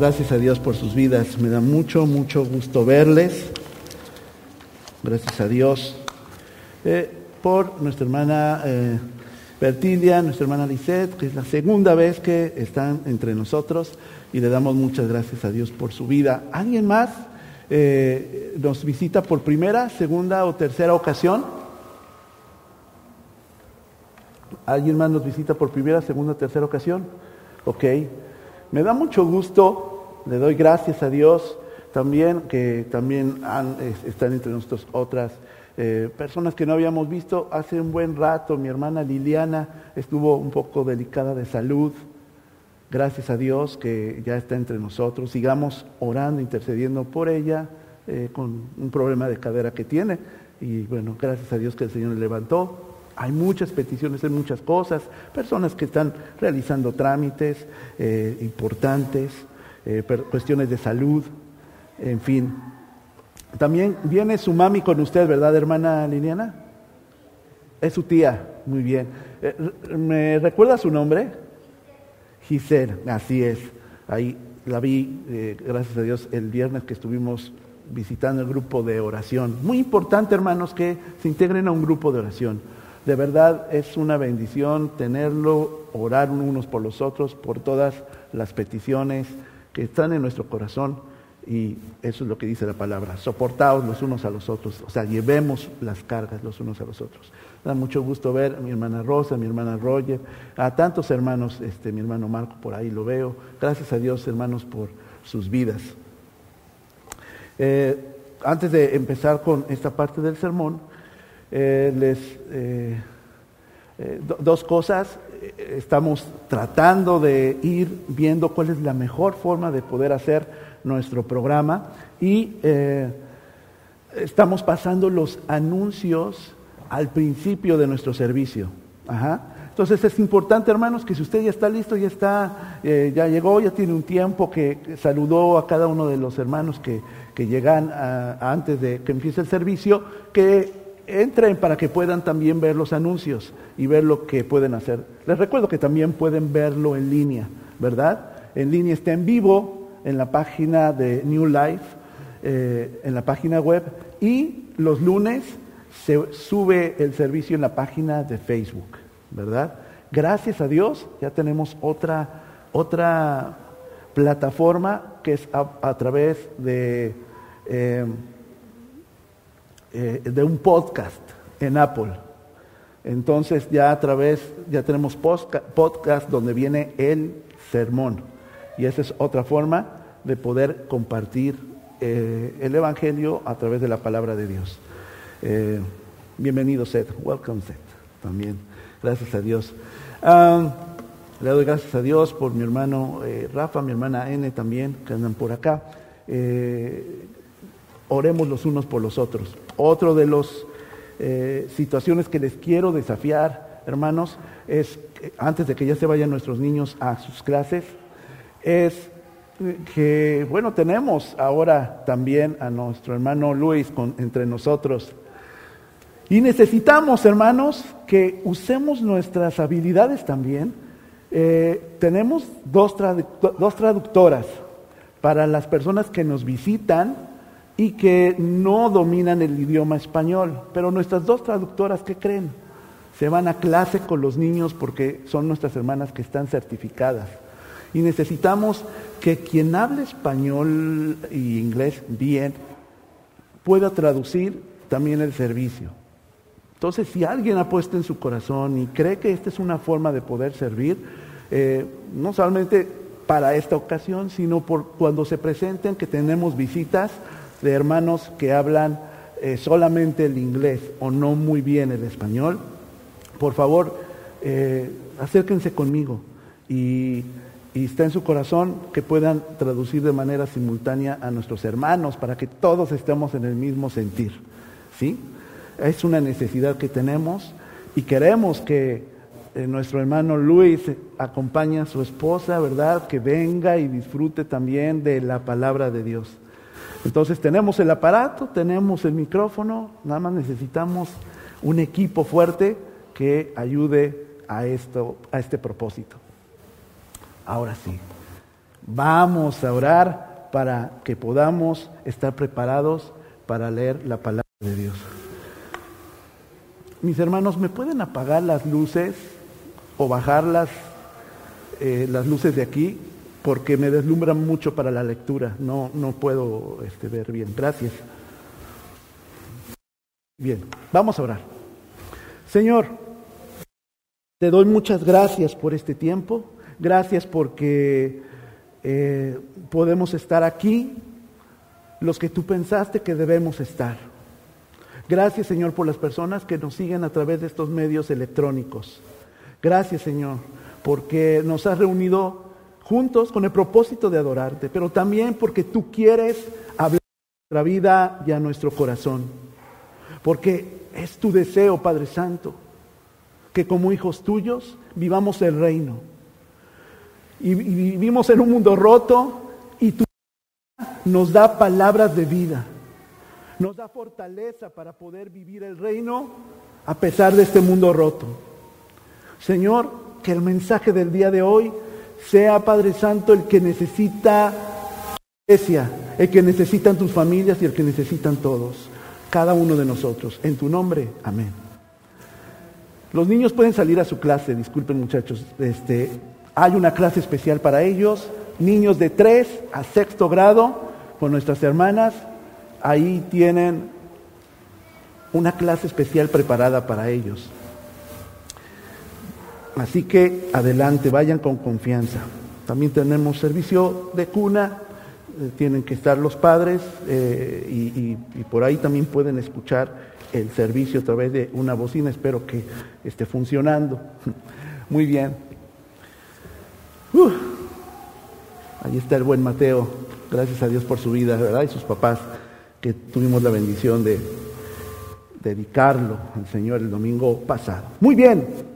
gracias a Dios por sus vidas. Me da mucho, mucho gusto verles. Gracias a Dios eh, por nuestra hermana eh, Bertilia, nuestra hermana Lisette, que es la segunda vez que están entre nosotros y le damos muchas gracias a Dios por su vida. ¿Alguien más eh, nos visita por primera, segunda o tercera ocasión? ¿Alguien más nos visita por primera, segunda o tercera ocasión? Ok. Me da mucho gusto, le doy gracias a Dios también, que también están entre nosotros otras eh, personas que no habíamos visto hace un buen rato. Mi hermana Liliana estuvo un poco delicada de salud. Gracias a Dios que ya está entre nosotros. Sigamos orando, intercediendo por ella eh, con un problema de cadera que tiene. Y bueno, gracias a Dios que el Señor le levantó. Hay muchas peticiones, hay muchas cosas, personas que están realizando trámites eh, importantes, eh, cuestiones de salud, en fin. También viene su mami con usted, ¿verdad, hermana Liliana? Es su tía, muy bien. Eh, ¿Me recuerda su nombre? Giselle, así es. Ahí la vi, gracias a Dios, el viernes que estuvimos visitando el grupo de oración. Muy importante, hermanos, que se integren a un grupo de oración. De verdad es una bendición tenerlo, orar unos por los otros, por todas las peticiones que están en nuestro corazón. Y eso es lo que dice la palabra. Soportaos los unos a los otros. O sea, llevemos las cargas los unos a los otros. Da mucho gusto ver a mi hermana Rosa, a mi hermana Roger, a tantos hermanos, este, mi hermano Marco por ahí lo veo. Gracias a Dios, hermanos, por sus vidas. Eh, antes de empezar con esta parte del sermón, eh, les, eh, dos cosas. Estamos tratando de ir viendo cuál es la mejor forma de poder hacer nuestro programa y estamos pasando los anuncios al principio de nuestro servicio. Entonces es importante, hermanos, que si usted ya está listo, ya está, ya llegó, ya tiene un tiempo que saludó a cada uno de los hermanos que, llegan antes de que empiece el servicio, que entren para que puedan también ver los anuncios y ver lo que pueden hacer. Les recuerdo que también pueden verlo en línea, ¿verdad? En línea está en vivo en la página de New Life, eh, en la página web, y los lunes se sube el servicio en la página de Facebook, ¿verdad? Gracias a Dios ya tenemos otra, otra plataforma que es a, través de... Eh, eh, de un podcast en Apple. Entonces ya a través, ya tenemos podcast donde viene el sermón. Y esa es otra forma de poder compartir eh, el Evangelio a través de la palabra de Dios. Eh, bienvenido Seth, welcome Seth, también. Gracias a Dios. Ah, le doy gracias a Dios por mi hermano Rafa, mi hermana N también, que andan por acá oremos los unos por los otros. Otro de las eh, situaciones que les quiero desafiar, hermanos, es, antes de que ya se vayan nuestros niños a sus clases, es que, bueno, tenemos ahora también a nuestro hermano Luis entre nosotros. Y necesitamos, hermanos, que usemos nuestras habilidades también. Eh, tenemos dos, dos traductoras para las personas que nos visitan y que no dominan el idioma español. Pero nuestras dos traductoras, ¿qué creen? Se van a clase con los niños porque son nuestras hermanas que están certificadas. Y necesitamos que quien hable español y inglés bien pueda traducir también el servicio. Entonces, si alguien ha puesto en su corazón y cree que esta es una forma de poder servir, eh, no solamente para esta ocasión, sino por cuando se presenten que tenemos visitas, de hermanos que hablan eh, solamente el inglés o no muy bien el español, por favor, eh, acérquense conmigo y, está en su corazón que puedan traducir de manera simultánea a nuestros hermanos para que todos estemos en el mismo sentir. ¿sí? Es una necesidad que tenemos y queremos que eh, nuestro hermano Luis acompañe a su esposa, ¿verdad? Que venga y disfrute también de la palabra de Dios. Entonces tenemos el aparato, tenemos el micrófono, nada más necesitamos un equipo fuerte que ayude a, esto, a este propósito. Ahora sí, Vamos a orar para que podamos estar preparados para leer la palabra de Dios. Mis hermanos, ¿me pueden apagar las luces o bajar las, eh, las luces de aquí? Porque me deslumbran mucho para la lectura. No, no puedo este, ver bien. Gracias. Bien, vamos a orar. Señor, te doy muchas gracias por este tiempo. Gracias porque eh, podemos estar aquí, los que tú pensaste que debemos estar. Gracias, Señor, por las personas que nos siguen a través de estos medios electrónicos. Gracias, Señor, porque nos has reunido juntos con el propósito de adorarte, pero también porque tú quieres hablar a nuestra vida y a nuestro corazón. Porque es tu deseo, Padre Santo, que como hijos tuyos vivamos el reino y, vivimos en un mundo roto y tu nos da palabras de vida, nos da fortaleza para poder vivir el reino a pesar de este mundo roto. Señor, que el mensaje del día de hoy sea, Padre Santo, el que necesita iglesia, el que necesitan tus familias y el que necesitan todos, cada uno de nosotros. En tu nombre, amén. Los niños pueden salir a su clase, disculpen muchachos, este, hay una clase especial para ellos, niños de 3 a sexto grado, con nuestras hermanas. Ahí tienen una clase especial preparada para ellos. Así que adelante, vayan con confianza. También tenemos servicio de cuna, eh, tienen que estar los padres eh, y, por ahí también pueden escuchar el servicio a través de una bocina. Espero que esté funcionando. Muy bien. ahí está el buen Mateo, gracias a Dios por su vida, ¿verdad? Y sus papás, que tuvimos la bendición de dedicarlo al Señor el domingo pasado. Muy bien.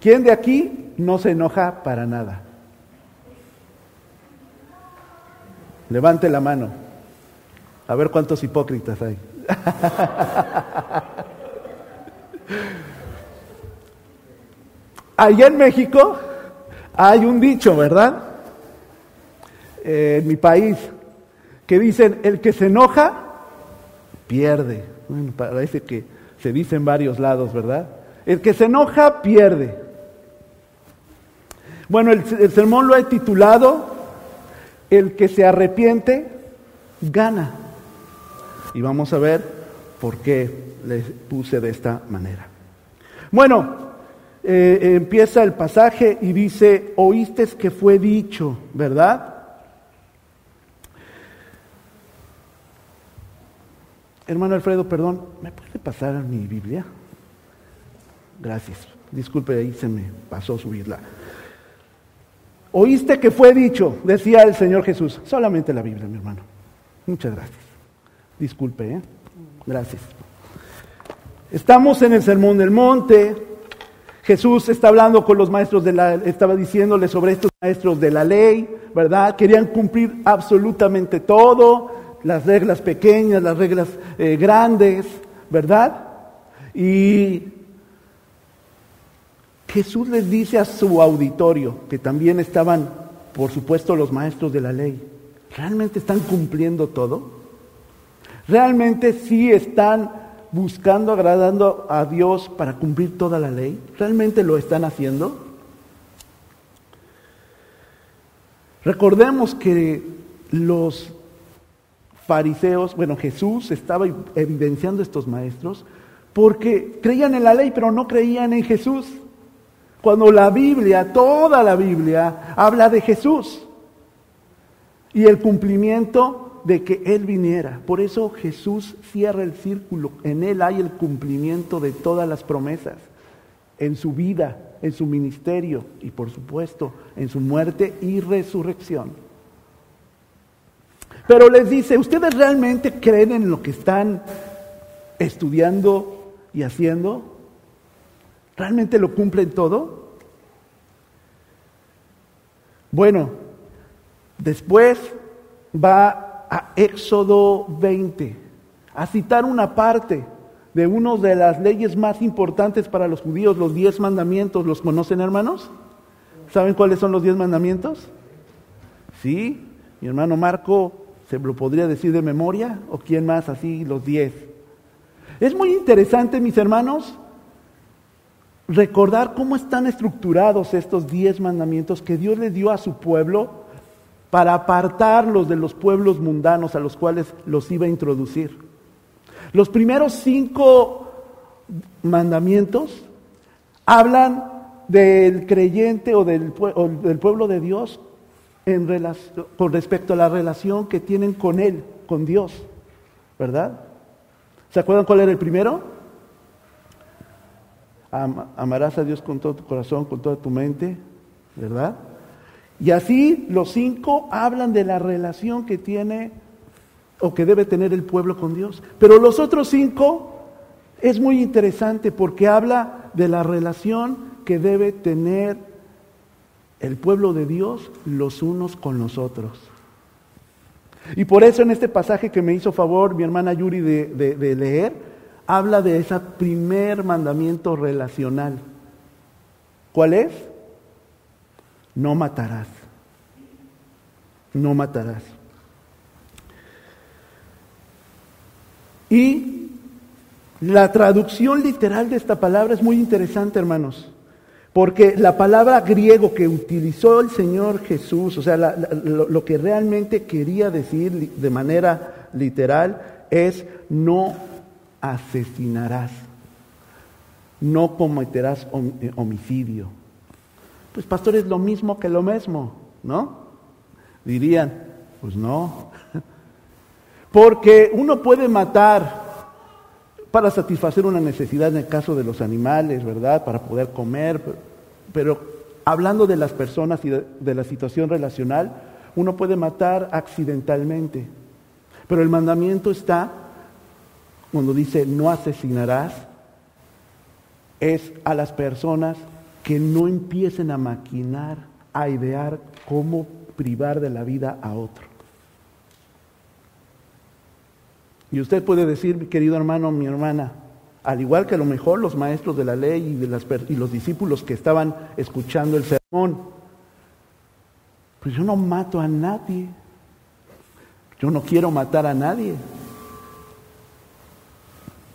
¿Quién de aquí no se enoja para nada? Levante la mano. A ver cuántos hipócritas hay. Allá en México hay un dicho, ¿verdad? Eh, en mi país, que dicen, el que se enoja, pierde. Bueno, parece que se dice en varios lados, ¿verdad? El que se enoja, pierde. Bueno, el, sermón lo he titulado, El que se arrepiente, gana. Y vamos a ver por qué les puse de esta manera. Bueno, eh, empieza el pasaje y dice, oíste que fue dicho, ¿verdad? Hermano Alfredo, perdón, ¿me puede pasar mi Biblia? Gracias. Disculpe, ahí se me pasó subirla. Oíste que fue dicho, decía el Señor Jesús. Solamente la Biblia, mi hermano. Muchas gracias. Disculpe, ¿eh? Gracias. Estamos en el Sermón del Monte, Jesús está hablando con los maestros de la, estaba diciéndole sobre estos maestros de la ley, ¿verdad? Querían cumplir absolutamente todo, las reglas pequeñas, las reglas eh, grandes, ¿verdad? Y Jesús les dice a su auditorio, que también estaban, por supuesto, los maestros de la ley, ¿realmente están cumpliendo todo? ¿Realmente sí están buscando, agradando a Dios para cumplir toda la ley? ¿Realmente lo están haciendo? Recordemos que los fariseos, bueno, Jesús estaba evidenciando estos maestros porque creían en la ley, pero no creían en Jesús. Cuando la Biblia, toda la Biblia, habla de Jesús y el cumplimiento de que Él viniera. Por eso Jesús cierra el círculo. En Él hay el cumplimiento de todas las promesas. En su vida, en su ministerio y por supuesto en su muerte y resurrección. Pero les dice, ¿ustedes realmente creen en lo que están estudiando y haciendo? ¿Realmente lo cumplen todo? Bueno, después va a Éxodo 20, a citar una parte de una de las leyes más importantes para los judíos, los diez mandamientos. ¿Los conocen, hermanos? ¿Saben cuáles son los diez mandamientos? Sí, mi hermano Marco se lo podría decir de memoria, o quién más, así los diez. Es muy interesante, mis hermanos, recordar cómo están estructurados estos diez mandamientos que Dios le dio a su pueblo para apartarlos de los pueblos mundanos a los cuales los iba a introducir. Los primeros cinco mandamientos hablan del creyente o del, pueblo de Dios con respecto a la relación que tienen con Él, con Dios, ¿verdad? ¿Se acuerdan cuál era el primero? Amarás a Dios con todo tu corazón, con toda tu mente, ¿verdad? Y así los cinco hablan de la relación que tiene o que debe tener el pueblo con Dios. Pero los otros cinco es muy interesante porque habla de la relación que debe tener el pueblo de Dios los unos con los otros. Y por eso en este pasaje que me hizo favor mi hermana Yuri de leer, habla de ese primer mandamiento relacional. ¿Cuál es? No matarás. No matarás. Y la traducción literal de esta palabra es muy interesante, hermanos, porque la palabra griego que utilizó el Señor Jesús, o sea, lo que realmente quería decir de manera literal es no asesinarás, no cometerás eh, homicidio. Pues pastor, es lo mismo que lo mismo, ¿no? Dirían, pues no. Porque uno puede matar para satisfacer una necesidad en el caso de los animales, ¿verdad? Para poder comer, pero hablando de las personas y de, la situación relacional, uno puede matar accidentalmente. Pero el mandamiento está cuando dice no asesinarás, es a las personas que no empiecen a maquinar, a idear cómo privar de la vida a otro. Y usted puede decir, mi querido hermano, mi hermana, al igual que a lo mejor los maestros de la ley y, y los discípulos que estaban escuchando el sermón, pues yo no mato a nadie, yo no quiero matar a nadie.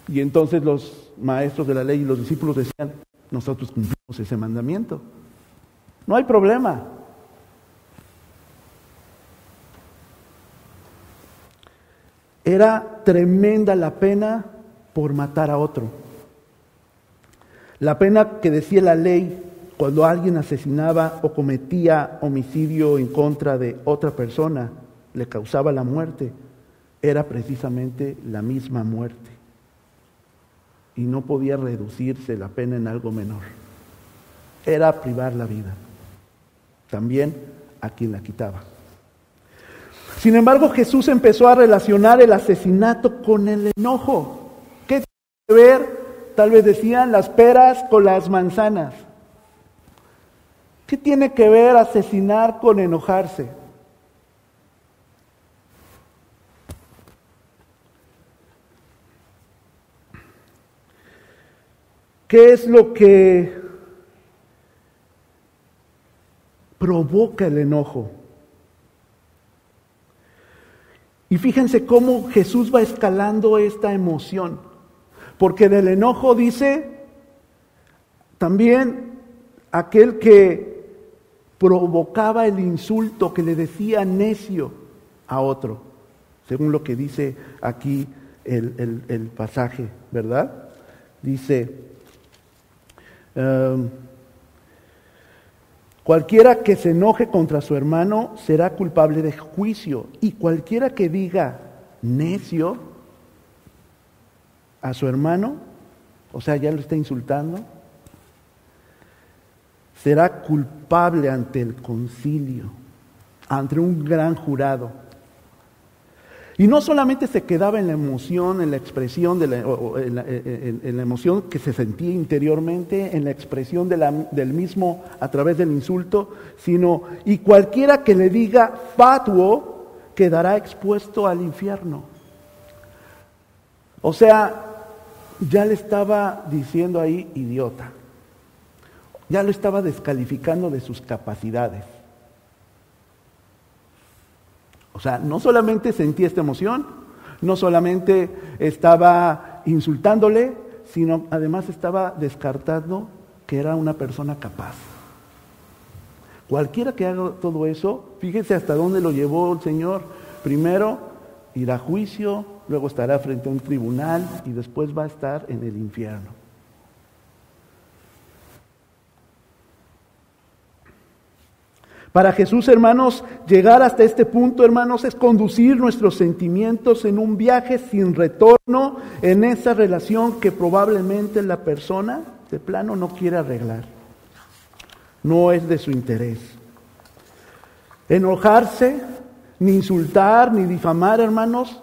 Y entonces los maestros de la ley y los discípulos decían, nosotros cumplimos ese mandamiento. No hay problema. Era tremenda la pena por matar a otro. La pena que decía la ley cuando alguien asesinaba o cometía homicidio en contra de otra persona, le causaba la muerte, era precisamente la misma muerte y no podía reducirse la pena en algo menor. Era privar la vida. También a quien la quitaba. Sin embargo, Jesús empezó a relacionar el asesinato con el enojo. ¿Qué tiene que ver? Tal vez decían las peras con las manzanas. ¿Qué tiene que ver asesinar con enojarse? ¿Qué es lo que provoca el enojo? Y fíjense cómo Jesús va escalando esta emoción. Porque del enojo dice también aquel que provocaba el insulto, que le decía necio a otro, según lo que dice aquí el, el pasaje, ¿verdad? Dice, Em, cualquiera que se enoje contra su hermano será culpable de juicio. Y cualquiera que diga necio a su hermano, o sea, ya lo está insultando, será culpable ante el concilio, ante un gran jurado. Y no solamente se quedaba en la emoción, en la expresión, de la, en, la, emoción que se sentía interiormente, en la expresión del mismo a través del insulto, sino, y cualquiera que le diga fatuo quedará expuesto al infierno. O sea, ya le estaba diciendo ahí idiota. ya lo estaba descalificando de sus capacidades. O sea, no solamente sentía esta emoción, no solamente estaba insultándole, sino además estaba descartando que era una persona capaz. Cualquiera que haga todo eso, fíjese hasta dónde lo llevó el Señor. Primero irá a juicio, luego estará frente a un tribunal y después va a estar en el infierno. Para Jesús, hermanos, llegar hasta este punto, hermanos, es conducir nuestros sentimientos en un viaje sin retorno en esa relación que probablemente la persona de plano no quiere arreglar. No es de su interés. Enojarse, ni insultar, ni difamar, hermanos,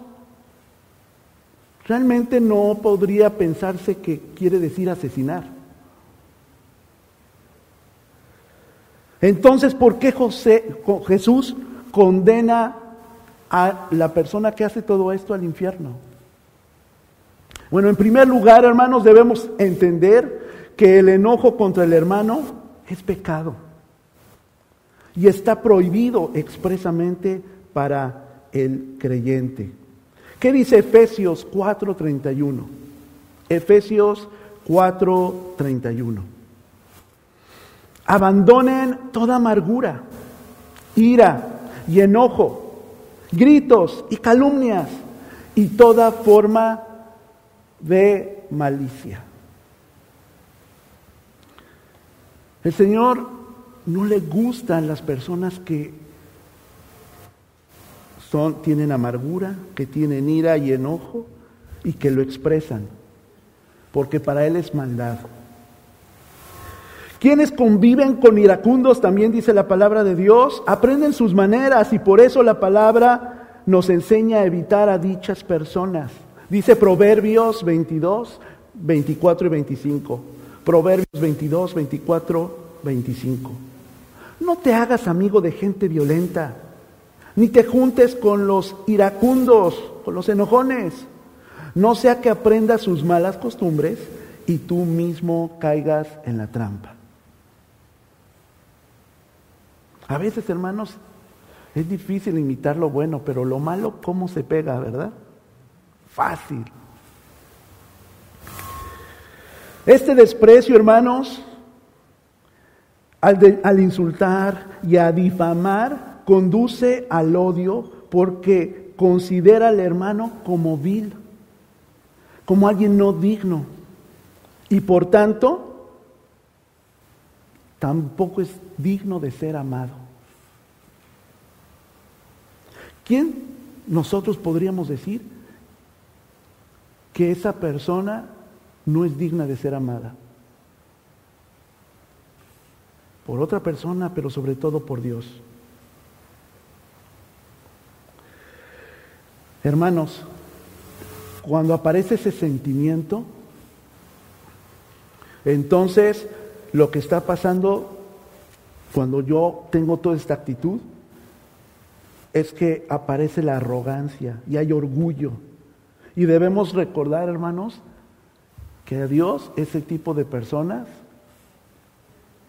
realmente no podría pensarse que quiere decir asesinar. Entonces, ¿por qué Jesús condena a la persona que hace todo esto al infierno? Bueno, en primer lugar, hermanos, debemos entender que el enojo contra el hermano es pecado y está prohibido expresamente para el creyente. ¿Qué dice Efesios 4:31? Efesios 4:31. Abandonen toda amargura, ira y enojo, gritos y calumnias y toda forma de malicia. El Señor no le gustan las personas que son, tienen amargura, que tienen ira y enojo y que lo expresan, porque para Él es maldad. Quienes conviven con iracundos, también dice la palabra de Dios, aprenden sus maneras y por eso la palabra nos enseña a evitar a dichas personas. Dice Proverbios 22, 24 y 25. Proverbios 22, 24, 25. No te hagas amigo de gente violenta, ni te juntes con los iracundos, con los enojones. No sea que aprendas sus malas costumbres y tú mismo caigas en la trampa. A veces, hermanos, es difícil imitar lo bueno, pero lo malo, ¿cómo se pega, verdad? Fácil. Este desprecio, hermanos, al, insultar y a difamar, conduce al odio porque considera al hermano como vil, como alguien no digno. Y por tanto, tampoco es digno de ser amado. ¿Quién nosotros podríamos decir que esa persona no es digna de ser amada? Por otra persona, pero sobre todo por Dios. Hermanos, cuando aparece ese sentimiento, entonces lo que está pasando cuando yo tengo toda esta actitud es que aparece la arrogancia y hay orgullo. Y debemos recordar, hermanos, que a Dios ese tipo de personas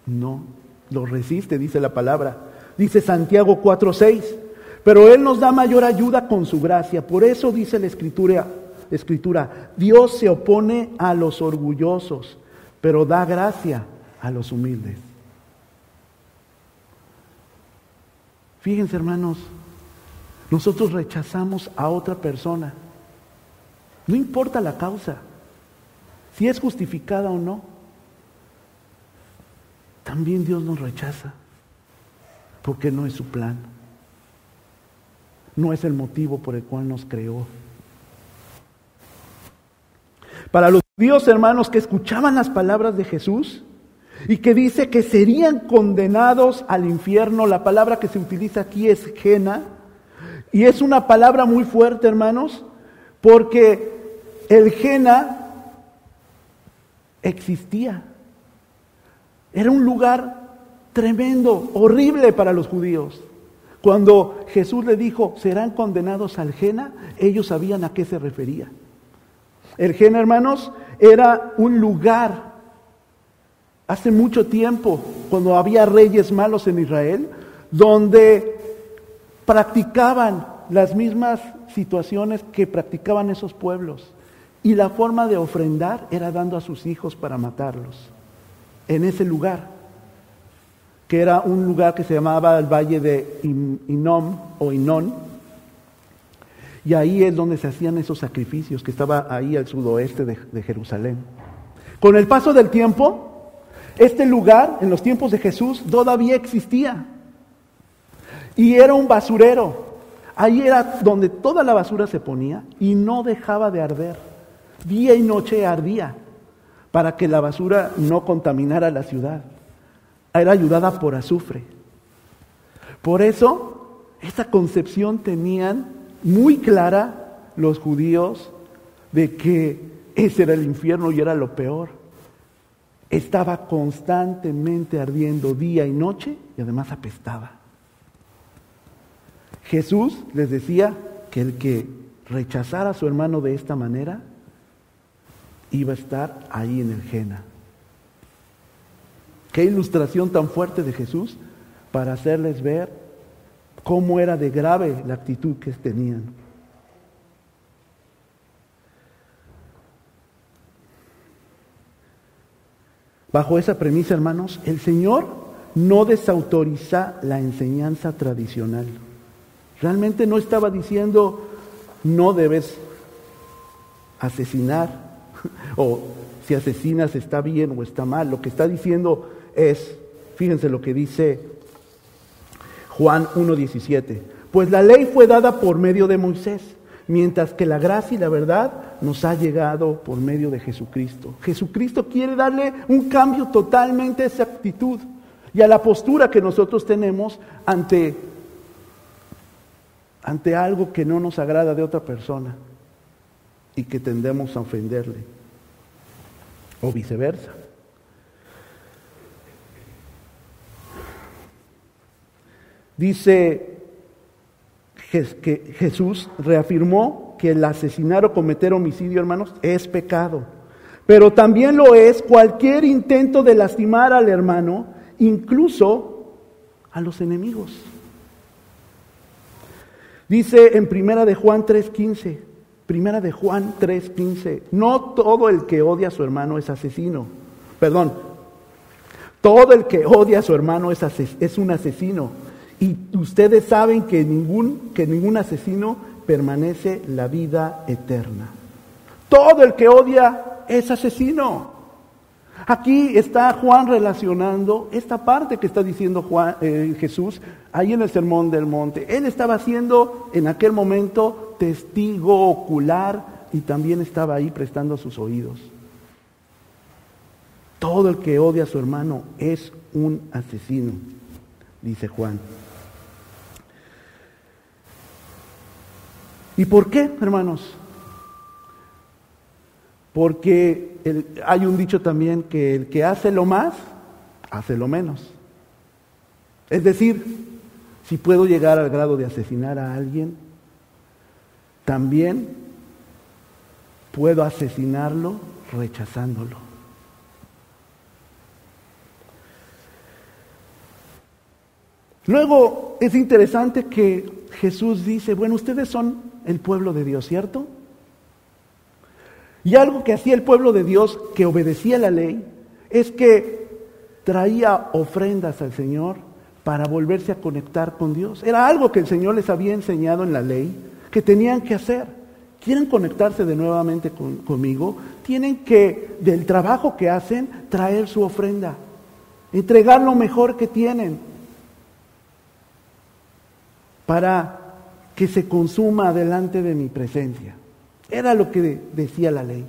no lo resiste, dice la palabra. Dice Santiago 4:6, pero Él nos da mayor ayuda con su gracia. Por eso dice la escritura, escritura, Dios se opone a los orgullosos, pero da gracia a los humildes. Fíjense hermanos, nosotros rechazamos a otra persona. No importa la causa, si es justificada o no. También Dios nos rechaza, porque no es su plan. No es el motivo por el cual nos creó. Para los judíos hermanos que escuchaban las palabras de Jesús, y que dice que serían condenados al infierno. La palabra que se utiliza aquí es gena. Y es una palabra muy fuerte, hermanos, porque el gena existía. Era un lugar tremendo, horrible para los judíos. Cuando Jesús le dijo, serán condenados al Jena, ellos sabían a qué se refería. El Jena, hermanos, era un lugar hace mucho tiempo, cuando había reyes malos en Israel, donde practicaban las mismas situaciones que practicaban esos pueblos. Y la forma de ofrendar era dando a sus hijos para matarlos en ese lugar, que era un lugar que se llamaba el Valle de Inom o Inón. Y ahí es donde se hacían esos sacrificios, que estaba ahí al sudoeste de, de Jerusalén. Con el paso del tiempo, este lugar, en los tiempos de Jesús, todavía existía. Y era un basurero. Ahí era donde toda la basura se ponía y no dejaba de arder. Día y noche ardía para que la basura no contaminara la ciudad. Era ayudada por azufre. Por eso, esa concepción tenían muy clara los judíos de que ese era el infierno y era lo peor. Estaba constantemente ardiendo día y noche y además apestaba. Jesús les decía que el que rechazara a su hermano de esta manera iba a estar ahí en el Jena. Qué ilustración tan fuerte de Jesús para hacerles ver cómo era de grave la actitud que tenían. Bajo esa premisa, hermanos, el Señor no desautoriza la enseñanza tradicional. Realmente no estaba diciendo no debes asesinar o si asesinas está bien o está mal. Lo que está diciendo es, fíjense lo que dice Juan 1.17, pues la ley fue dada por medio de Moisés, mientras que la gracia y la verdad nos ha llegado por medio de Jesucristo. Jesucristo quiere darle un cambio totalmente a esa actitud y a la postura que nosotros tenemos ante ante algo que no nos agrada de otra persona y que tendemos a ofenderle, o viceversa. Dice que Jesús reafirmó que el asesinar o cometer homicidio, hermanos, es pecado. Pero también lo es cualquier intento de lastimar al hermano, incluso a los enemigos. Dice en Primera de Juan 3:15, Primera de Juan 3:15, no todo el que odia a su hermano es asesino. Perdón, todo el que odia a su hermano es, es un asesino. Y ustedes saben que ningún, que ningún asesino permanece la vida eterna. Todo el que odia es asesino. Aquí está Juan relacionando esta parte que está diciendo eh, Jesús ahí en el Sermón del Monte. Él estaba siendo en aquel momento testigo ocular y también estaba ahí prestando sus oídos. Todo el que odia a su hermano es un asesino, dice Juan. ¿Y por qué, hermanos? Porque hay un dicho también que el que hace lo más, hace lo menos. Es decir, si puedo llegar al grado de asesinar a alguien, también puedo asesinarlo rechazándolo. Luego es interesante que Jesús dice, bueno, ustedes son el pueblo de Dios, ¿cierto? Y algo que hacía el pueblo de Dios, que obedecía la ley, es que traía ofrendas al Señor para volverse a conectar con Dios. Era algo que el Señor les había enseñado en la ley, que tenían que hacer. ¿Quieren conectarse de nuevamente conmigo? Tienen que, del trabajo que hacen, traer su ofrenda, entregar lo mejor que tienen para que se consuma delante de mi presencia. Era lo que decía la ley.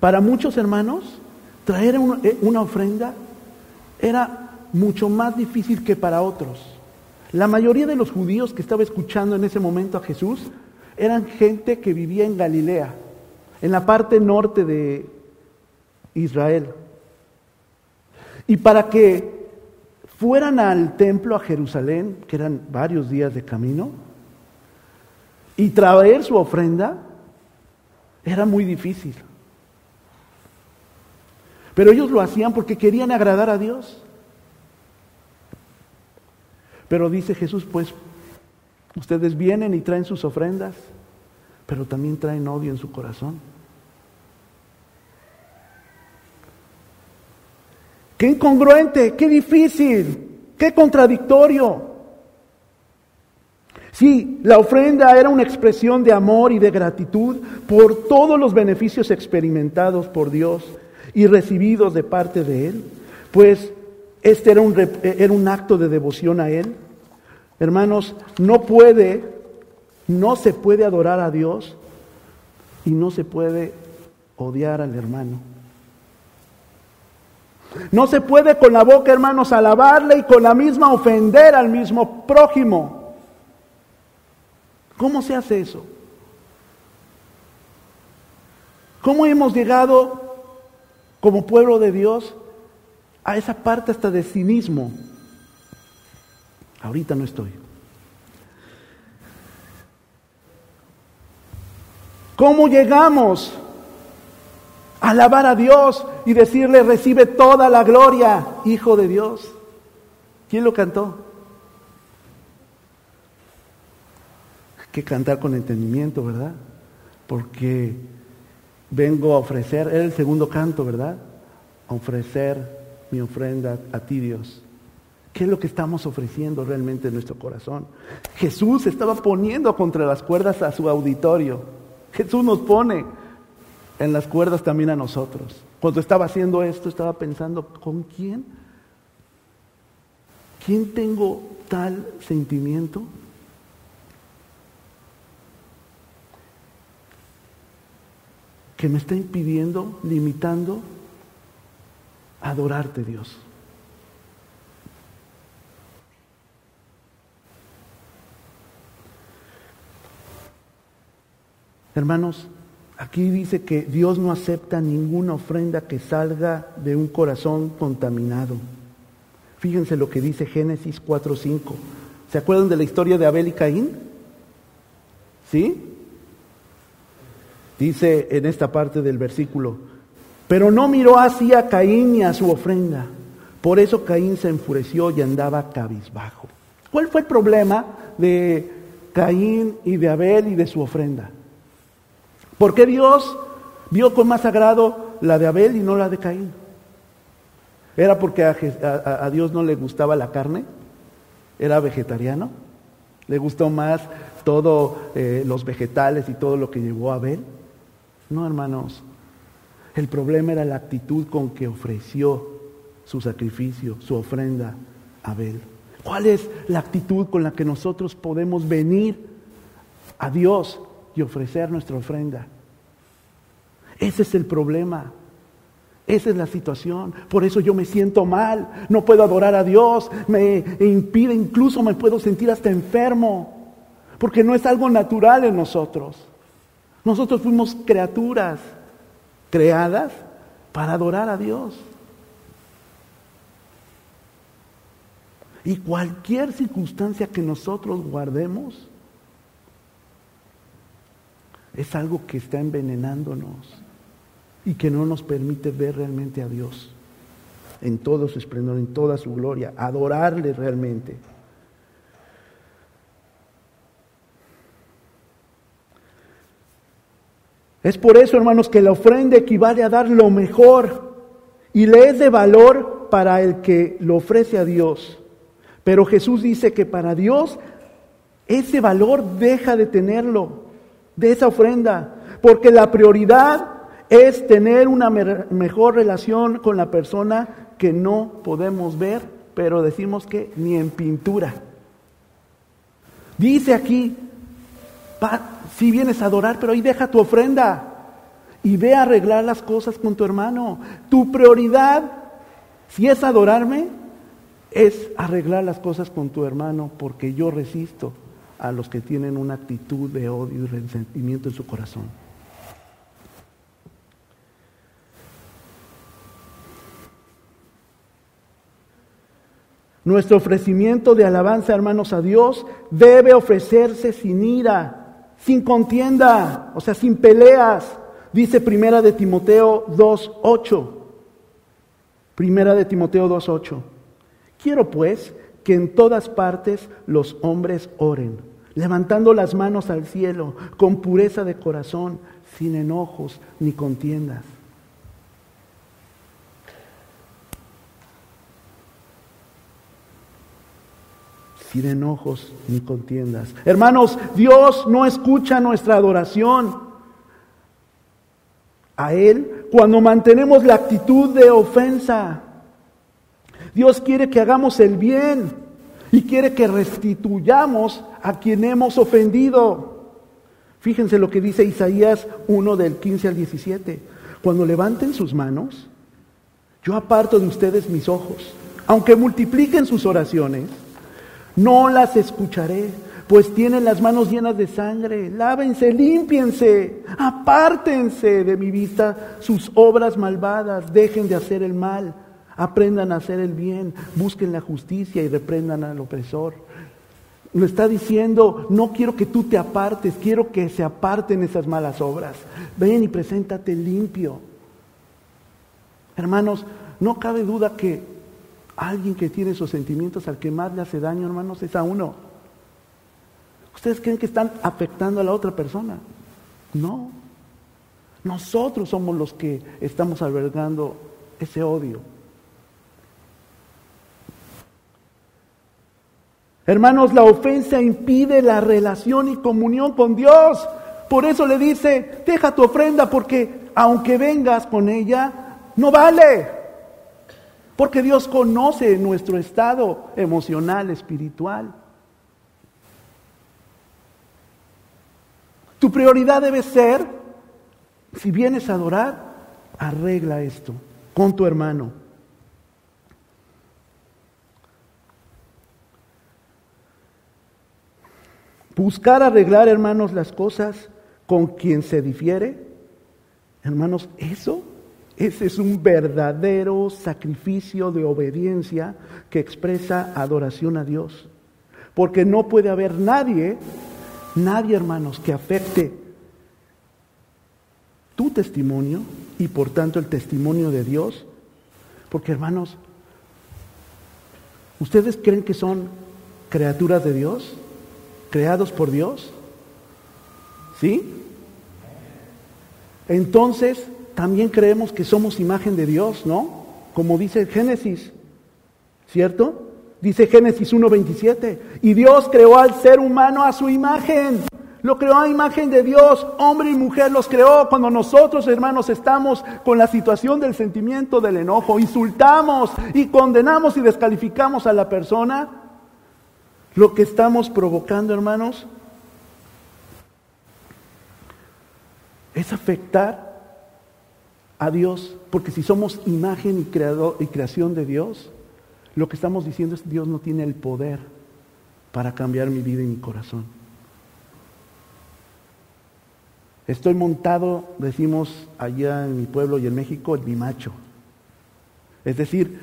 Para muchos hermanos, traer eh, una ofrenda era mucho más difícil que para otros. La mayoría de los judíos que estaba escuchando en ese momento a Jesús eran gente que vivía en Galilea, en la parte norte de Israel. Y para que fueran al templo a Jerusalén, que eran varios días de camino, y traer su ofrenda era muy difícil. Pero ellos lo hacían porque querían agradar a Dios. Pero dice Jesús, pues ustedes vienen y traen sus ofrendas, pero también traen odio en su corazón. Qué incongruente, qué difícil, qué contradictorio. Sí, la ofrenda era una expresión de amor y de gratitud por todos los beneficios experimentados por Dios y recibidos de parte de Él, pues este era un, era un acto de devoción a Él. Hermanos, no puede, no se puede adorar a Dios y no se puede odiar al hermano. No se puede con la boca, hermanos, alabarle y con la misma ofender al mismo prójimo. ¿Cómo se hace eso? ¿Cómo hemos llegado como pueblo de Dios a esa parte hasta de cinismo? Ahorita no estoy. ¿Cómo llegamos alabar a Dios y decirle, recibe toda la gloria, Hijo de Dios. ¿Quién lo cantó? Que cantar con entendimiento, ¿verdad? Porque vengo a ofrecer, era el segundo canto, ¿verdad? A ofrecer mi ofrenda a ti, Dios. ¿Qué es lo que estamos ofreciendo realmente en nuestro corazón? Jesús estaba poniendo contra las cuerdas a su auditorio. Jesús nos pone en las cuerdas también a nosotros. Cuando estaba haciendo esto, estaba pensando, ¿con quién? ¿Quién tengo tal sentimiento? Que me está impidiendo, limitando, adorarte Dios. Hermanos, Aquí dice que Dios no acepta ninguna ofrenda que salga de un corazón contaminado. Fíjense lo que dice Génesis 4.5. ¿Se acuerdan de la historia de Abel y Caín? ¿Sí? Dice en esta parte del versículo, pero no miró así a Caín ni a su ofrenda. Por eso Caín se enfureció y andaba cabizbajo. ¿Cuál fue el problema de Caín y de Abel y de su ofrenda? ¿Por qué Dios vio con más agrado la de Abel y no la de Caín? ¿Era porque a, Dios no le gustaba la carne? ¿Era vegetariano? ¿Le gustó más todos eh, los vegetales y todo lo que llevó Abel? No, hermanos. El problema era la actitud con que ofreció su sacrificio, su ofrenda a Abel. ¿Cuál es la actitud con la que nosotros podemos venir a Dios y ofrecer nuestra ofrenda. Ese es el problema. Esa es la situación. Por eso yo me siento mal. No puedo adorar a Dios. Me impide, incluso me puedo sentir hasta enfermo. Porque no es algo natural en nosotros. Nosotros fuimos criaturas creadas para adorar a Dios. Y cualquier circunstancia que nosotros guardemos, es algo que está envenenándonos y que no nos permite ver realmente a Dios en todo su esplendor, en toda su gloria, adorarle realmente. Es por eso, hermanos, que la ofrenda equivale a dar lo mejor y le es de valor para el que lo ofrece a Dios. Pero Jesús dice que para Dios ese valor deja de tenerlo de esa ofrenda, porque la prioridad es tener una mejor relación con la persona que no podemos ver, pero decimos que ni en pintura. Dice aquí, si vienes a adorar, pero ahí deja tu ofrenda y ve a arreglar las cosas con tu hermano. Tu prioridad, si es adorarme, es arreglar las cosas con tu hermano, porque yo resisto a los que tienen una actitud de odio y resentimiento en su corazón. Nuestro ofrecimiento de alabanza, hermanos, a Dios debe ofrecerse sin ira, sin contienda, o sea, sin peleas. Dice primera de Timoteo 2.8. Primera de Timoteo 2.8. Quiero pues que en todas partes los hombres oren, levantando las manos al cielo, con pureza de corazón, sin enojos ni contiendas. Sin enojos ni contiendas. Hermanos, Dios no escucha nuestra adoración a Él cuando mantenemos la actitud de ofensa. Dios quiere que hagamos el bien y quiere que restituyamos a quien hemos ofendido. Fíjense lo que dice Isaías 1 del 15 al 17. Cuando levanten sus manos, yo aparto de ustedes mis ojos. Aunque multipliquen sus oraciones, no las escucharé, pues tienen las manos llenas de sangre. Lávense, límpiense, apártense de mi vista sus obras malvadas, dejen de hacer el mal Aprendan a hacer el bien, busquen la justicia y reprendan al opresor. Lo está diciendo, no quiero que tú te apartes, quiero que se aparten esas malas obras. Ven y preséntate limpio. Hermanos, no cabe duda que alguien que tiene esos sentimientos al que más le hace daño, hermanos, es a uno. ¿Ustedes creen que están afectando a la otra persona? No. Nosotros somos los que estamos albergando ese odio. Hermanos, la ofensa impide la relación y comunión con Dios. Por eso le dice, deja tu ofrenda porque aunque vengas con ella, no vale. Porque Dios conoce nuestro estado emocional, espiritual. Tu prioridad debe ser, si vienes a adorar, arregla esto con tu hermano. Buscar arreglar, hermanos, las cosas con quien se difiere. Hermanos, eso, ese es un verdadero sacrificio de obediencia que expresa adoración a Dios. Porque no puede haber nadie, nadie, hermanos, que afecte tu testimonio y por tanto el testimonio de Dios. Porque, hermanos, ¿ustedes creen que son criaturas de Dios? creados por Dios? ¿Sí? Entonces, también creemos que somos imagen de Dios, ¿no? Como dice Génesis, ¿cierto? Dice Génesis 1.27, y Dios creó al ser humano a su imagen. Lo creó a imagen de Dios, hombre y mujer los creó. Cuando nosotros, hermanos, estamos con la situación del sentimiento del enojo, insultamos y condenamos y descalificamos a la persona, lo que estamos provocando, hermanos, es afectar a Dios, porque si somos imagen y, creador, y creación de Dios, lo que estamos diciendo es Dios no tiene el poder para cambiar mi vida y mi corazón. Estoy montado, decimos allá en mi pueblo y en México, en mi macho. Es decir,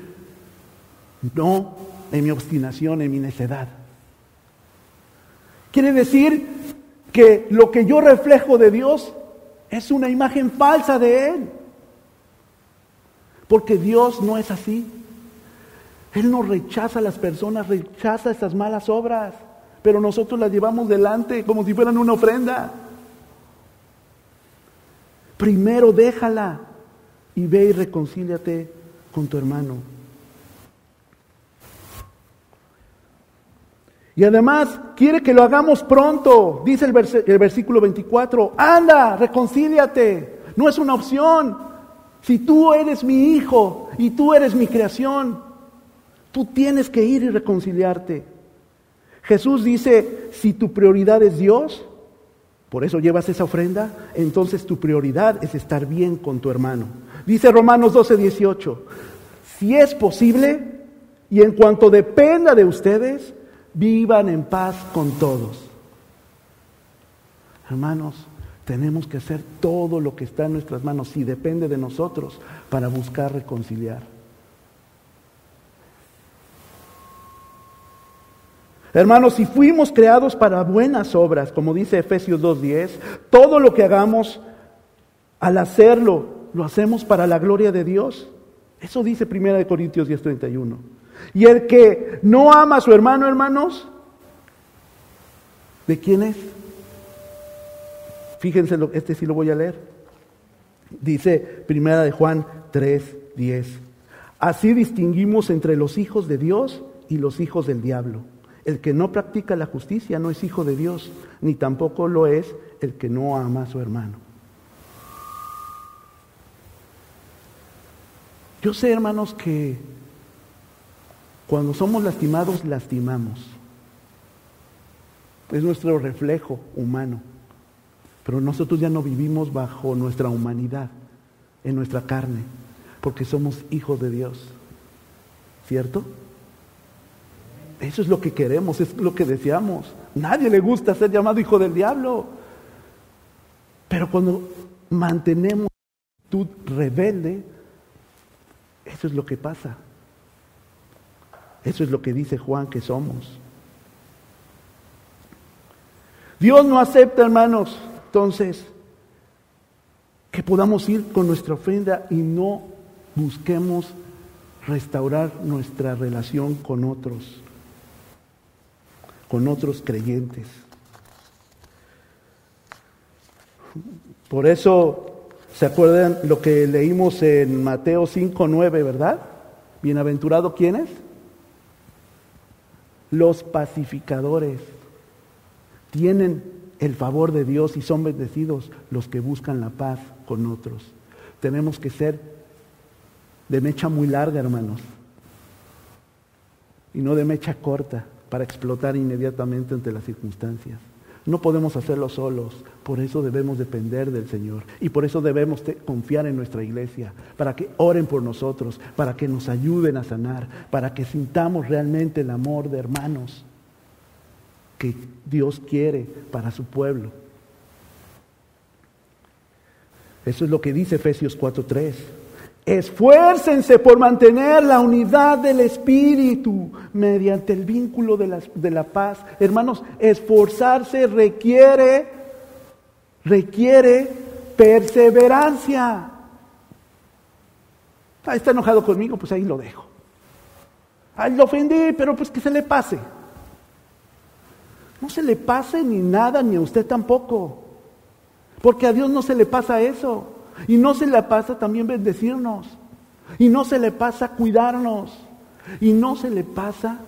no en mi obstinación, en mi necedad. Quiere decir que lo que yo reflejo de Dios es una imagen falsa de Él. Porque Dios no es así. Él no rechaza a las personas, rechaza estas malas obras, pero nosotros las llevamos delante como si fueran una ofrenda. Primero déjala y ve y reconcíliate con tu hermano. Y además quiere que lo hagamos pronto. Dice el, versículo 24, anda, reconcíliate. No es una opción. Si tú eres mi hijo y tú eres mi creación, tú tienes que ir y reconciliarte. Jesús dice, si tu prioridad es Dios, por eso llevas esa ofrenda, entonces tu prioridad es estar bien con tu hermano. Dice Romanos 12, 18, si es posible y en cuanto dependa de ustedes, vivan en paz con todos. Hermanos, tenemos que hacer todo lo que está en nuestras manos, y depende de nosotros, para buscar reconciliar. Hermanos, si fuimos creados para buenas obras, como dice Efesios 2.10, todo lo que hagamos, al hacerlo, lo hacemos para la gloria de Dios. Eso dice 1 Corintios 10:31. Y el que no ama a su hermano, hermanos, ¿de quién es? Fíjense, este sí lo voy a leer. Dice Primera de Juan 3:10. Así distinguimos entre los hijos de Dios y los hijos del diablo. El que no practica la justicia no es hijo de Dios, ni tampoco lo es el que no ama a su hermano. Yo sé, hermanos, que cuando somos lastimados, lastimamos. Es nuestro reflejo humano. Pero nosotros ya no vivimos bajo nuestra humanidad, en nuestra carne, porque somos hijos de Dios. ¿Cierto? Eso es lo que queremos, es lo que deseamos. Nadie le gusta ser llamado hijo del diablo. Pero cuando mantenemos actitud rebelde, eso es lo que pasa. Eso es lo que dice Juan que somos. Dios no acepta, hermanos, entonces, que podamos ir con nuestra ofrenda y no busquemos restaurar nuestra relación con otros, con otros creyentes. Por eso, ¿se acuerdan lo que leímos en Mateo 5, 9, verdad? Bienaventurado, ¿quiénes? Los pacificadores tienen el favor de Dios y son bendecidos los que buscan la paz con otros. Tenemos que ser de mecha muy larga, hermanos, y no de mecha corta para explotar inmediatamente ante las circunstancias. No podemos hacerlo solos, por eso debemos depender del Señor y por eso debemos confiar en nuestra iglesia, para que oren por nosotros, para que nos ayuden a sanar, para que sintamos realmente el amor de hermanos que Dios quiere para su pueblo. Eso es lo que dice Efesios 4:3. Esfuércense por mantener la unidad del Espíritu mediante el vínculo de la, de la paz. Hermanos, esforzarse requiere, requiere perseverancia. Ah, está enojado conmigo, pues ahí lo dejo. Ahí lo ofendí, pero pues que se le pase. No se le pase ni nada, ni a usted tampoco. Porque a Dios no se le pasa eso. Y no se le pasa también bendecirnos. Y no se le pasa cuidarnos. Y no se le pasa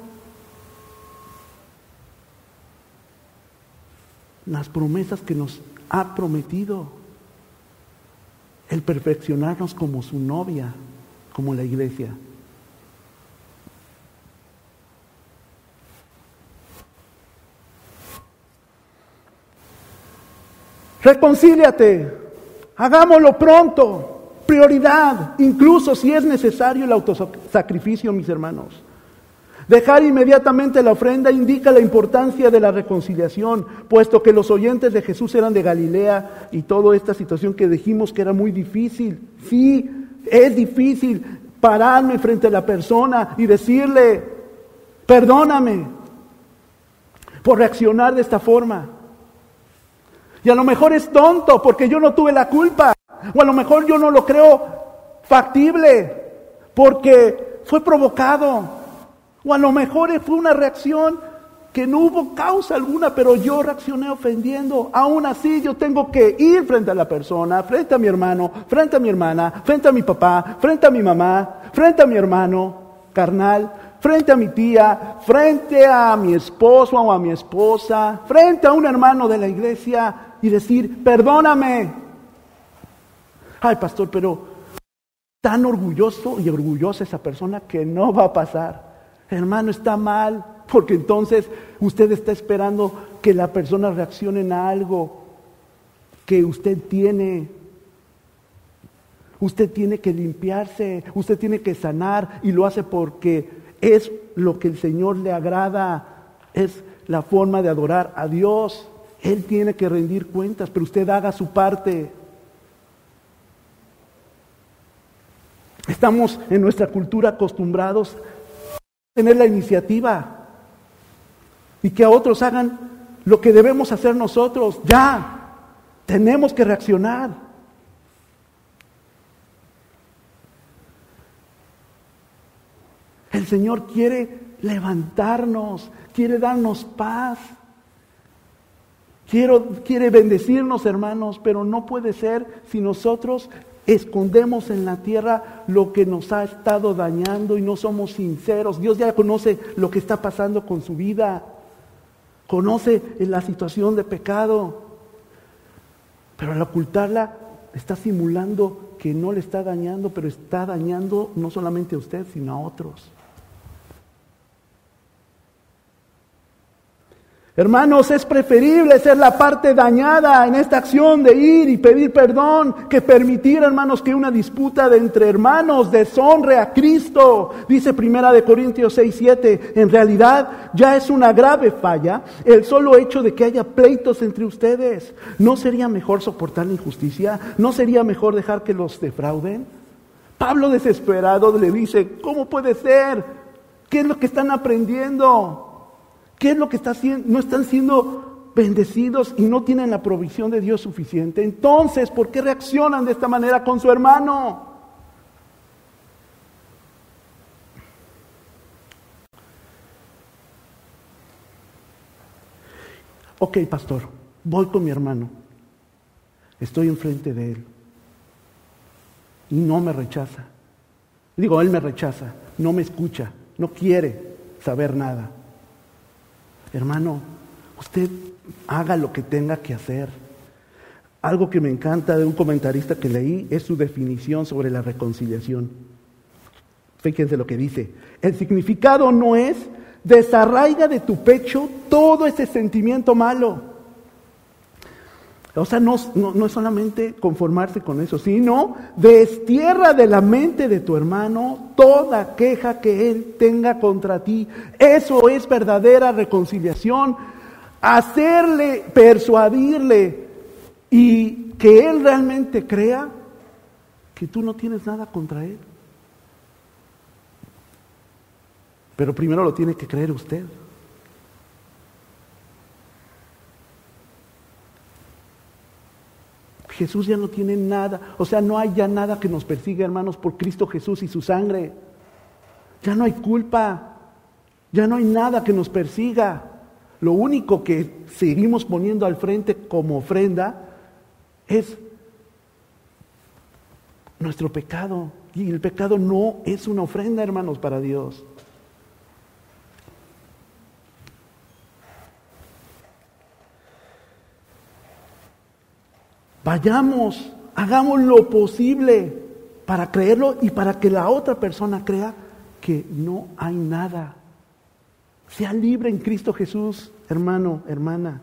las promesas que nos ha prometido. El perfeccionarnos como su novia, como la iglesia. Reconcíliate. Hagámoslo pronto. Prioridad. Incluso si es necesario el autosacrificio, mis hermanos. Dejar inmediatamente la ofrenda indica la importancia de la reconciliación, puesto que los oyentes de Jesús eran de Galilea y toda esta situación que dijimos que era muy difícil. Sí, es difícil pararme frente a la persona y decirle, perdóname por reaccionar de esta forma. Y a lo mejor es tonto porque yo no tuve la culpa. O a lo mejor yo no lo creo factible porque fue provocado. O a lo mejor fue una reacción que no hubo causa alguna, pero yo reaccioné ofendiendo. Aún así yo tengo que ir frente a la persona, frente a mi hermano, frente a mi hermana, frente a mi papá, frente a mi mamá, frente a mi hermano carnal, frente a mi tía, frente a mi esposo o a mi esposa, frente a un hermano de la iglesia y decir, perdóname. Ay, pastor, pero tan orgulloso y orgullosa esa persona que no va a pasar. Hermano, está mal, porque entonces usted está esperando que la persona reaccione a algo que usted tiene. Usted tiene que limpiarse, usted tiene que sanar y lo hace porque es lo que el Señor le agrada, es la forma de adorar a Dios. Él tiene que rendir cuentas, pero usted haga su parte. Estamos en nuestra cultura acostumbrados a tener la iniciativa y que a otros hagan lo que debemos hacer nosotros. Ya, tenemos que reaccionar. Señor quiere levantarnos, quiere darnos paz. Quiere bendecirnos, hermanos, pero no puede ser si nosotros escondemos en la tierra lo que nos ha estado dañando y no somos sinceros. Dios ya conoce lo que está pasando con su vida, conoce la situación de pecado, pero al ocultarla está simulando que no le está dañando, pero está dañando no solamente a usted, sino a otros. Hermanos, es preferible ser la parte dañada en esta acción de ir y pedir perdón que permitir, hermanos, que una disputa de entre hermanos deshonre a Cristo. Dice Primera de Corintios 6, 7. En realidad ya es una grave falla el solo hecho de que haya pleitos entre ustedes. ¿No sería mejor soportar la injusticia? ¿No sería mejor dejar que los defrauden? Pablo desesperado le dice, ¿cómo puede ser? ¿Qué es lo que están aprendiendo? ¿Qué es lo que está haciendo? No están siendo bendecidos y no tienen la provisión de Dios suficiente. Entonces, ¿por qué reaccionan de esta manera con su hermano? Ok, pastor, voy con mi hermano. Estoy enfrente de él. Y no me rechaza. Digo, él me rechaza, no me escucha, no quiere saber nada. Hermano, usted haga lo que tenga que hacer. Algo que me encanta de un comentarista que leí es su definición sobre la reconciliación. Fíjense lo que dice. El significado no es desarraiga de tu pecho todo ese sentimiento malo. O sea, no, no, es solamente conformarse con eso, sino destierra de la mente de tu hermano toda queja que él tenga contra ti. Eso es verdadera reconciliación. Hacerle, persuadirle y que él realmente crea que tú no tienes nada contra él. Pero primero lo tiene que creer usted. Jesús ya no tiene nada, o sea, no hay ya nada que nos persiga, hermanos, por Cristo Jesús y su sangre. Ya no hay culpa, ya no hay nada que nos persiga. Lo único que seguimos poniendo al frente como ofrenda es nuestro pecado. Y el pecado no es una ofrenda, hermanos, para Dios. Vayamos, hagamos lo posible para creerlo y para que la otra persona crea que no hay nada. Sea libre en Cristo Jesús, hermano, hermana.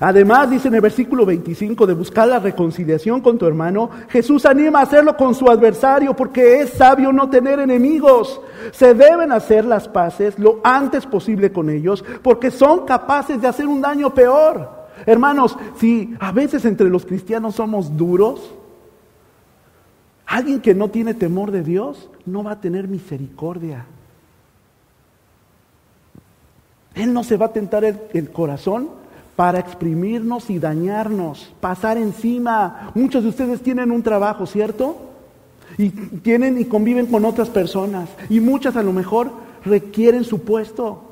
Además, dice en el versículo 25 de buscar la reconciliación con tu hermano, Jesús anima a hacerlo con su adversario porque es sabio no tener enemigos. Se deben hacer las paces lo antes posible con ellos porque son capaces de hacer un daño peor. Hermanos, si a veces entre los cristianos somos duros, alguien que no tiene temor de Dios no va a tener misericordia. Él no se va a tentar el, el corazón para exprimirnos y dañarnos, pasar encima. Muchos de ustedes tienen un trabajo, ¿cierto? Y tienen y conviven con otras personas. Y muchas a lo mejor requieren su puesto.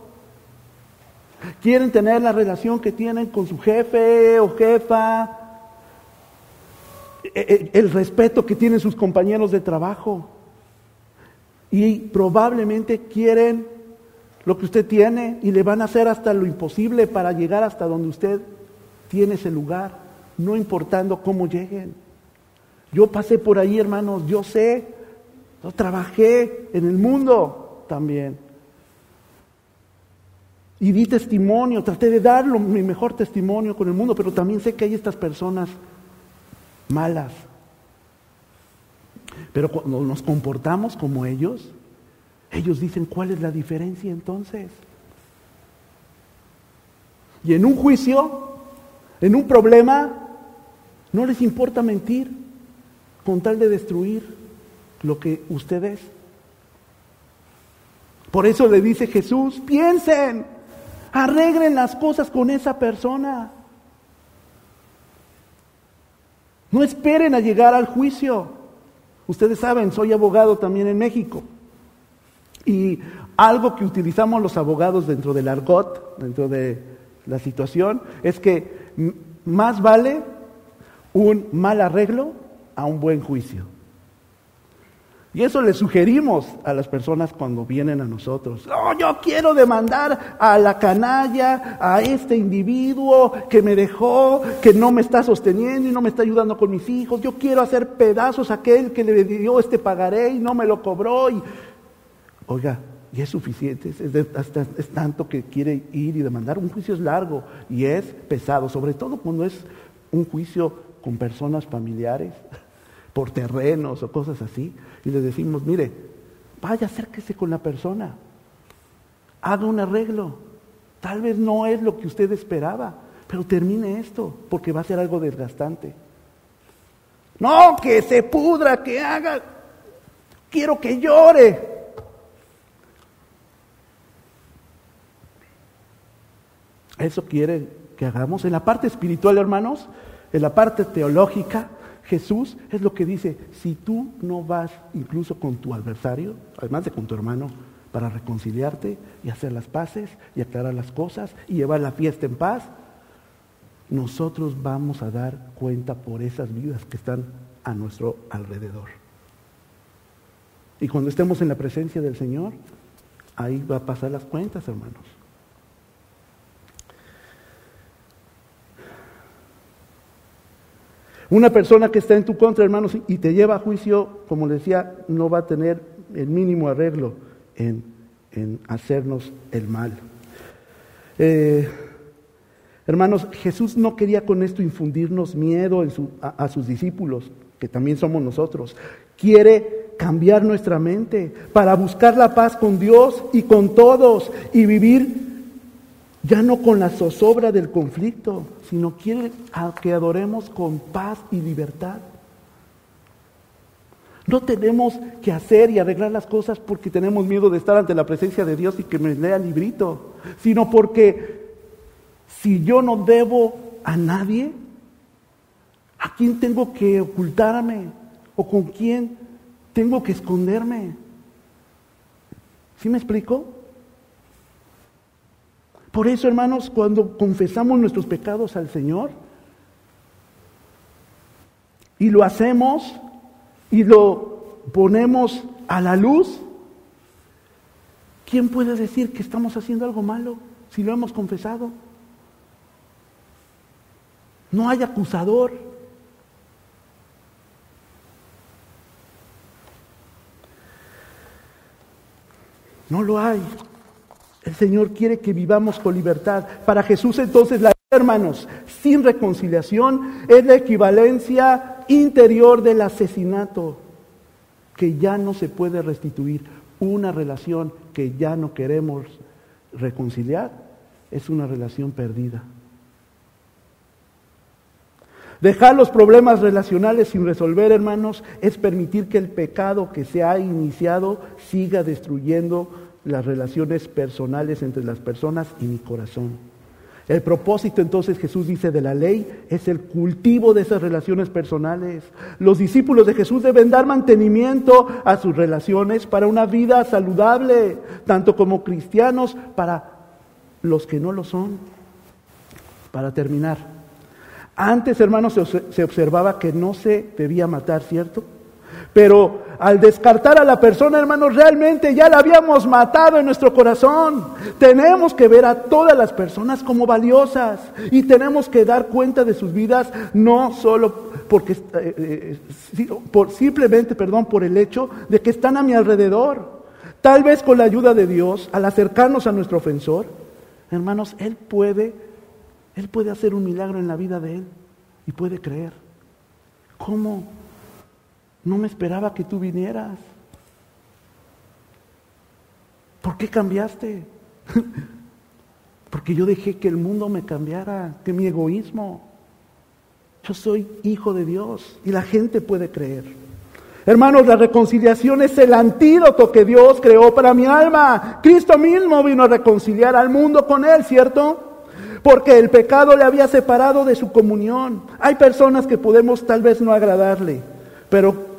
Quieren tener la relación que tienen con su jefe o jefa. E, e, el respeto que tienen sus compañeros de trabajo. Y probablemente quieren lo que usted tiene y le van a hacer hasta lo imposible para llegar hasta donde usted tiene ese lugar, no importando cómo lleguen. Yo pasé por ahí, hermanos, yo sé, yo trabajé en el mundo también. Y di testimonio, traté de dar mi mejor testimonio con el mundo, pero también sé que hay estas personas malas. Pero cuando nos comportamos como ellos, ellos dicen, ¿cuál es la diferencia entonces? Y en un juicio, en un problema, no les importa mentir con tal de destruir lo que usted es. Por eso le dice Jesús, piensen, arreglen las cosas con esa persona. No esperen a llegar al juicio. Ustedes saben, soy abogado también en México. Y algo que utilizamos los abogados dentro del argot, dentro de la situación, es que más vale un mal arreglo a un buen juicio. Y eso le sugerimos a las personas cuando vienen a nosotros. No, yo quiero demandar a la canalla, a este individuo que me dejó, que no me está sosteniendo y no me está ayudando con mis hijos. Yo quiero hacer pedazos a aquel que le dio este pagaré y no me lo cobró. Y... Oiga, y es suficiente, es, es tanto que quiere ir y demandar. Un juicio es largo y es pesado, sobre todo cuando es un juicio con personas familiares por terrenos o cosas así, y le decimos, mire, vaya, acérquese con la persona, haga un arreglo. Tal vez no es lo que usted esperaba, pero termine esto, porque va a ser algo desgastante. No, que se pudra, que haga, quiero que llore. Eso quiere que hagamos. En la parte espiritual, hermanos, en la parte teológica, Jesús es lo que dice, si tú no vas incluso con tu adversario, además de con tu hermano, para reconciliarte y hacer las paces y aclarar las cosas y llevar la fiesta en paz, nosotros vamos a dar cuenta por esas vidas que están a nuestro alrededor. Y cuando estemos en la presencia del Señor, ahí va a pasar las cuentas, hermanos. Una persona que está en tu contra, hermanos, y te lleva a juicio, como les decía, no va a tener el mínimo arreglo en, hacernos el mal. Eh, hermanos, Jesús no quería con esto infundirnos miedo a sus discípulos, que también somos nosotros. Quiere cambiar nuestra mente para buscar la paz con Dios y con todos y vivir ya no con la zozobra del conflicto, sino que adoremos con paz y libertad. No tenemos que hacer y arreglar las cosas porque tenemos miedo de estar ante la presencia de Dios y que me lea librito, sino porque si yo no debo a nadie, ¿a quién tengo que ocultarme? ¿O con quién tengo que esconderme? ¿Sí me explico? Por eso, hermanos, cuando confesamos nuestros pecados al Señor y lo hacemos y lo ponemos a la luz, ¿quién puede decir que estamos haciendo algo malo si lo hemos confesado? No hay acusador. No lo hay. El Señor quiere que vivamos con libertad. Para Jesús entonces, la hermanos, sin reconciliación es la equivalencia interior del asesinato, que ya no se puede restituir. Una relación que ya no queremos reconciliar es una relación perdida. Dejar los problemas relacionales sin resolver, hermanos, es permitir que el pecado que se ha iniciado siga destruyendo las relaciones personales entre las personas y mi corazón. El propósito entonces Jesús dice de la ley es el cultivo de esas relaciones personales. Los discípulos de Jesús deben dar mantenimiento a sus relaciones para una vida saludable, tanto como cristianos para los que no lo son. Para terminar, antes hermanos se observaba que no se debía matar, ¿cierto? Pero al descartar a la persona, hermanos, realmente ya la habíamos matado en nuestro corazón. Tenemos que ver a todas las personas como valiosas y tenemos que dar cuenta de sus vidas no solo porque eh, eh, por, simplemente, perdón, por el hecho de que están a mi alrededor. Tal vez con la ayuda de Dios, al acercarnos a nuestro ofensor, hermanos, él puede él puede hacer un milagro en la vida de él y puede creer. ¿Cómo? No me esperaba que tú vinieras. ¿Por qué cambiaste? Porque yo dejé que el mundo me cambiara, que mi egoísmo. Yo soy hijo de Dios y la gente puede creer. Hermanos, la reconciliación es el antídoto que Dios creó para mi alma. Cristo mismo vino a reconciliar al mundo con Él, ¿cierto? Porque el pecado le había separado de su comunión. Hay personas que podemos tal vez no agradarle, pero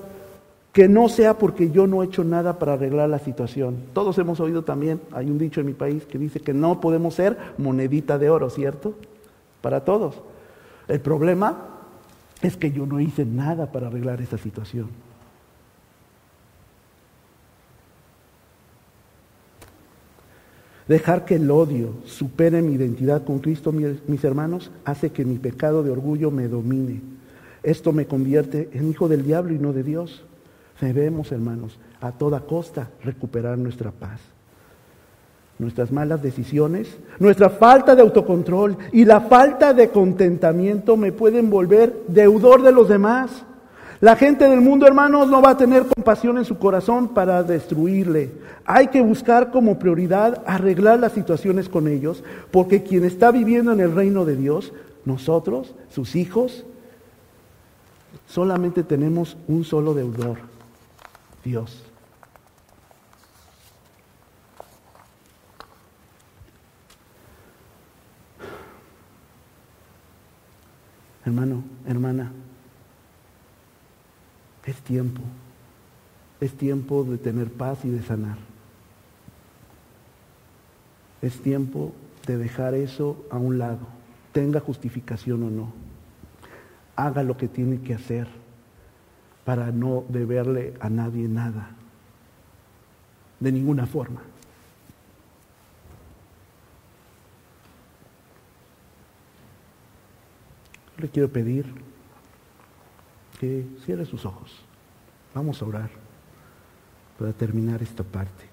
que no sea porque yo no he hecho nada para arreglar la situación. Todos hemos oído también, hay un dicho en mi país que dice que no podemos ser monedita de oro, ¿cierto? Para todos. El problema es que yo no hice nada para arreglar esa situación. Dejar que el odio supere mi identidad con Cristo, mis hermanos, hace que mi pecado de orgullo me domine. Esto me convierte en hijo del diablo y no de Dios. Debemos, hermanos, a toda costa recuperar nuestra paz. Nuestras malas decisiones, nuestra falta de autocontrol y la falta de contentamiento me pueden volver deudor de los demás. La gente del mundo, hermanos, no va a tener compasión en su corazón para destruirle. Hay que buscar como prioridad arreglar las situaciones con ellos, porque quien está viviendo en el reino de Dios, nosotros, sus hijos, solamente tenemos un solo deudor, Dios. Hermano, hermana, es tiempo, es tiempo de tener paz y de sanar. Es tiempo de dejar eso a un lado, tenga justificación o no. Haga lo que tiene que hacer para no deberle a nadie nada, de ninguna forma. Le quiero pedir que cierre sus ojos. Vamos a orar para terminar esta parte.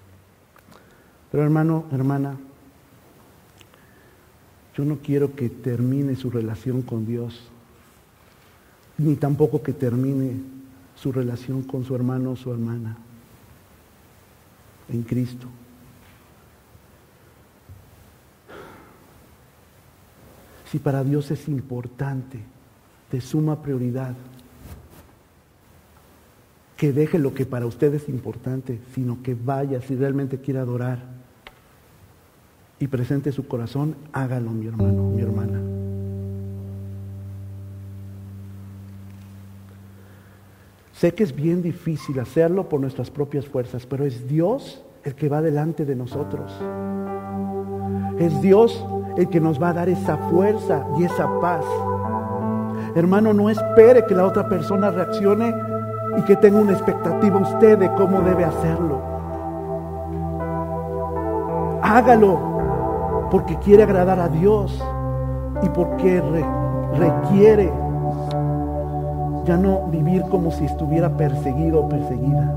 Pero hermano, hermana, yo no quiero que termine su relación con Dios, ni tampoco que termine su relación con su hermano o su hermana en Cristo. Si para Dios es importante, de suma prioridad, que deje lo que para usted es importante, sino que vaya si realmente quiere adorar y presente su corazón, hágalo mi hermano, mi hermana. Sé que es bien difícil hacerlo por nuestras propias fuerzas, pero es Dios el que va delante de nosotros. Es Dios el que nos va a dar esa fuerza y esa paz. Hermano, no espere que la otra persona reaccione y que tenga una expectativa usted de cómo debe hacerlo. Hágalo porque quiere agradar a Dios y porque requiere ya no vivir como si estuviera perseguido o perseguida.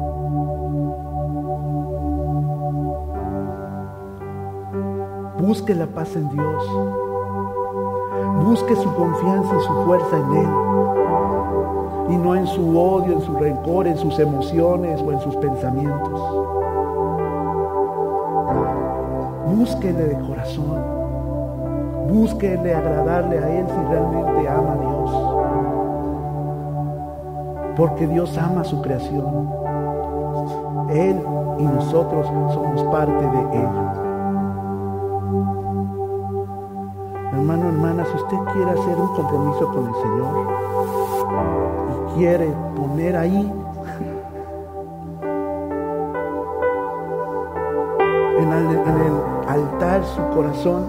Busque la paz en Dios. Busque su confianza y su fuerza en Él. Y no en su odio, en su rencor, en sus emociones o en sus pensamientos. Búsquele de corazón. Búsquele agradarle a Él si realmente porque Dios ama su creación. Él y nosotros somos parte de Él. Hermano, hermana, si usted quiere hacer un compromiso con el Señor y quiere poner ahí en el altar su corazón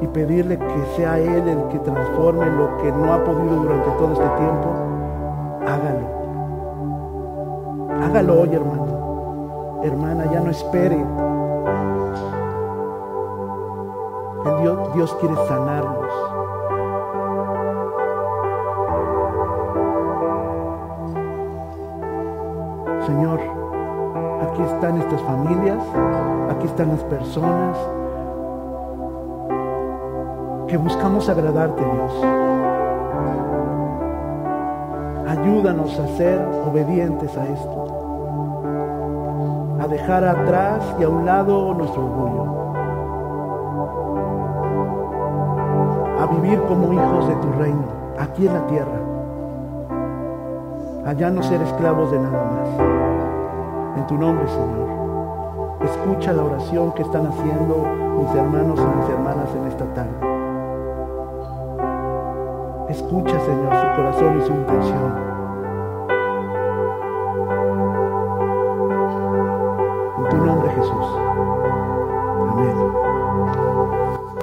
y pedirle que sea Él el que transforme lo que no ha podido durante todo este tiempo, Hágalo hoy, hermano. Hermana, ya no espere. El Dios, Dios quiere sanarnos. Señor, aquí están estas familias, aquí están las personas que buscamos agradarte, Dios. Ayúdanos a ser obedientes a esto, dejar atrás y a un lado nuestro orgullo, a vivir como hijos de tu reino, aquí en la tierra, allá no ser esclavos de nada más. En tu nombre, Señor, escucha la oración que están haciendo mis hermanos y mis hermanas en esta tarde. Escucha, Señor, su corazón y su intención.